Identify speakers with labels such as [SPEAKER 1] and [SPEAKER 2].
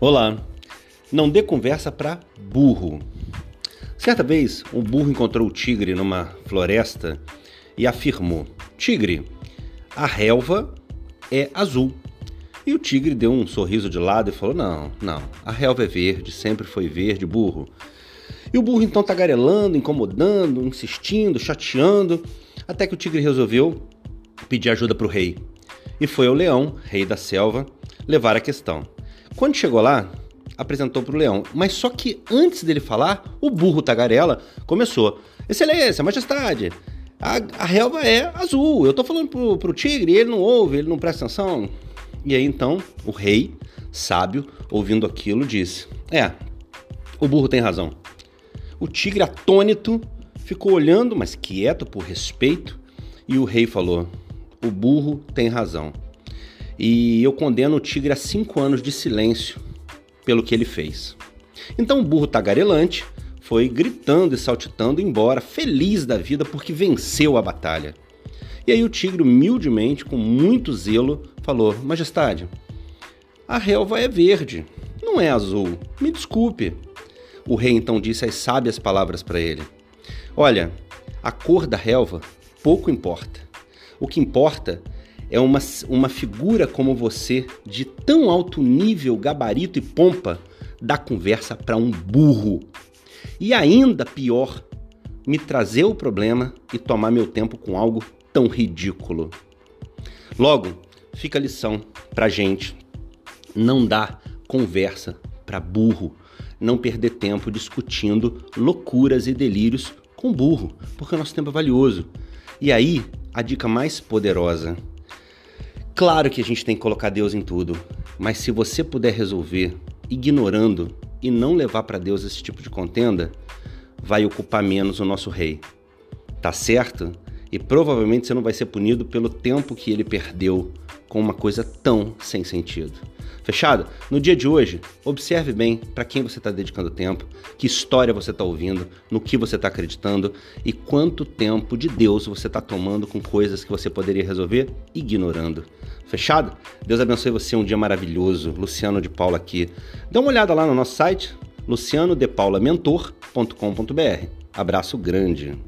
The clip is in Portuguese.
[SPEAKER 1] Olá, não dê conversa para burro. Certa vez, um burro encontrou o tigre numa floresta e afirmou: Tigre, a relva é azul. E o tigre deu um sorriso de lado e falou: Não, não, a relva é verde, sempre foi verde, burro. E o burro então tagarelando, incomodando, insistindo, chateando, até que o tigre resolveu pedir ajuda para o rei. E foi ao leão, rei da selva, levar a questão. Quando chegou lá, apresentou para o leão. Mas só que antes dele falar, o burro tagarela começou: Excelência, Majestade, a, a relva é azul. Eu estou falando pro, pro tigre, ele não ouve, ele não presta atenção. E aí então o rei, sábio, ouvindo aquilo, disse: É, o burro tem razão. O tigre, atônito, ficou olhando, mas quieto por respeito, e o rei falou: O burro tem razão. E eu condeno o tigre a cinco anos de silêncio pelo que ele fez. Então o burro tagarelante foi gritando e saltitando embora, feliz da vida porque venceu a batalha. E aí o tigre, humildemente, com muito zelo, falou: Majestade, a relva é verde, não é azul. Me desculpe. O rei então disse as sábias palavras para ele: Olha, a cor da relva pouco importa. O que importa é uma, uma figura como você, de tão alto nível, gabarito e pompa, da conversa para um burro. E ainda pior, me trazer o problema e tomar meu tempo com algo tão ridículo. Logo, fica a lição pra gente. Não dá conversa para burro. Não perder tempo discutindo loucuras e delírios com burro, porque o nosso tempo é valioso. E aí, a dica mais poderosa Claro que a gente tem que colocar Deus em tudo, mas se você puder resolver ignorando e não levar para Deus esse tipo de contenda, vai ocupar menos o nosso rei. Tá certo? E provavelmente você não vai ser punido pelo tempo que ele perdeu com uma coisa tão sem sentido. Fechado? No dia de hoje, observe bem para quem você está dedicando tempo, que história você está ouvindo, no que você está acreditando e quanto tempo de Deus você está tomando com coisas que você poderia resolver ignorando. Fechado? Deus abençoe você, um dia maravilhoso. Luciano de Paula aqui. Dá uma olhada lá no nosso site, lucianodepaulamentor.com.br. Abraço grande.